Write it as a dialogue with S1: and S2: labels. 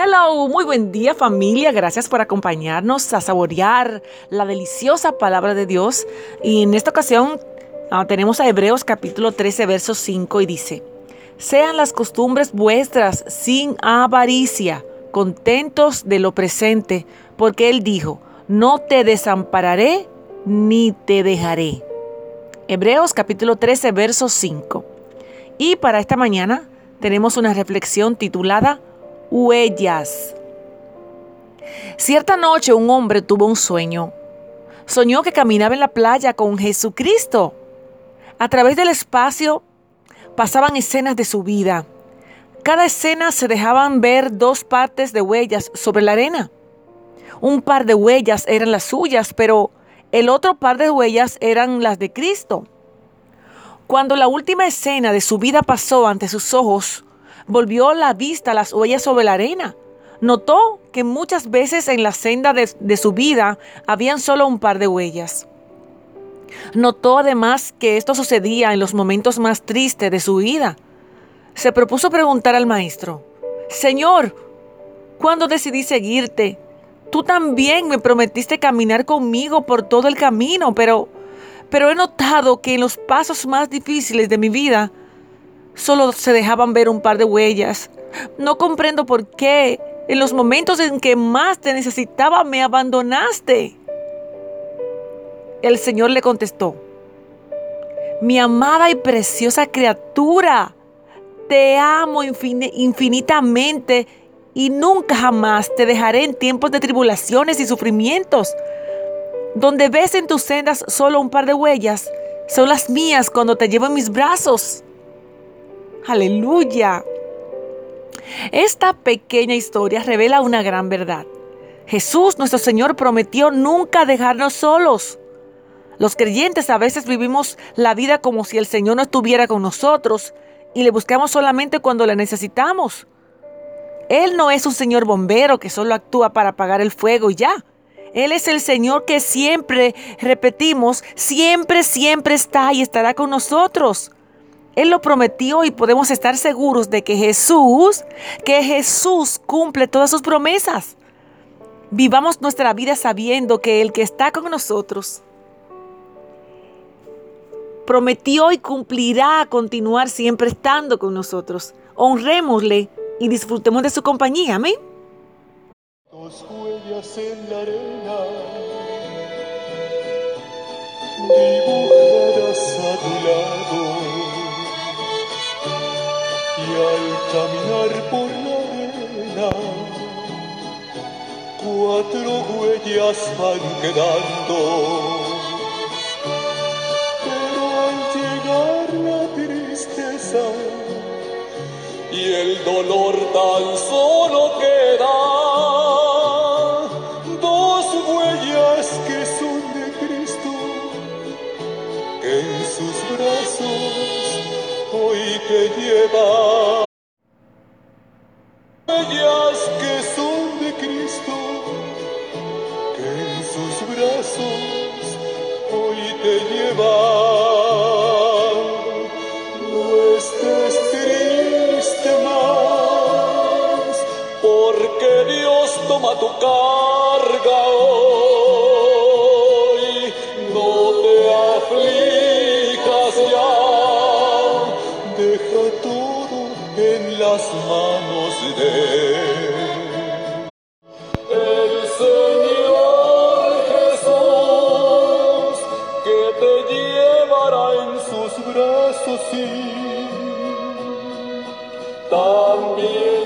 S1: Hello, muy buen día familia, gracias por acompañarnos a saborear la deliciosa palabra de Dios. Y en esta ocasión ah, tenemos a Hebreos capítulo 13, verso 5 y dice, sean las costumbres vuestras sin avaricia, contentos de lo presente, porque Él dijo, no te desampararé ni te dejaré. Hebreos capítulo 13, verso 5. Y para esta mañana tenemos una reflexión titulada huellas. Cierta noche un hombre tuvo un sueño. Soñó que caminaba en la playa con Jesucristo. A través del espacio pasaban escenas de su vida. Cada escena se dejaban ver dos partes de huellas sobre la arena. Un par de huellas eran las suyas, pero el otro par de huellas eran las de Cristo. Cuando la última escena de su vida pasó ante sus ojos, volvió la vista a las huellas sobre la arena. Notó que muchas veces en la senda de, su vida habían solo un par de huellas. Notó además que esto sucedía en los momentos más tristes de su vida. Se propuso preguntar al maestro, Señor, ¿cuándo decidí seguirte? Tú también me prometiste caminar conmigo por todo el camino, pero he notado que en los pasos más difíciles de mi vida solo se dejaban ver un par de huellas. No comprendo por qué en los momentos en que más te necesitaba me abandonaste. El Señor le contestó, mi amada y preciosa criatura, te amo infinitamente y nunca jamás te dejaré en tiempos de tribulaciones y sufrimientos. Donde ves en tus sendas solo un par de huellas, son las mías cuando te llevo en mis brazos. Aleluya. Esta pequeña historia revela una gran verdad. Jesús, nuestro Señor, prometió nunca dejarnos solos. Los creyentes a veces vivimos la vida como si el Señor no estuviera con nosotros y le buscamos solamente cuando le necesitamos. Él no es un Señor bombero que solo actúa para apagar el fuego y ya. Él es el Señor que siempre, repetimos, siempre, siempre está y estará con nosotros. Él lo prometió y podemos estar seguros de que Jesús, que Jesús cumple todas sus promesas. Vivamos nuestra vida sabiendo que el que está con nosotros prometió y cumplirá continuar siempre estando con nosotros. Honrémosle y disfrutemos de su compañía. Amén.
S2: En la arena, a tu lado al caminar por la arena, cuatro huellas van quedando. Pero al llegar la tristeza y el dolor tan solo queda, te lleva. Ellas que son de Cristo, que en sus brazos hoy te lleva. No estés triste más, porque Dios toma tu carga en las manos de. El Señor Jesús que te llevará en sus brazos y también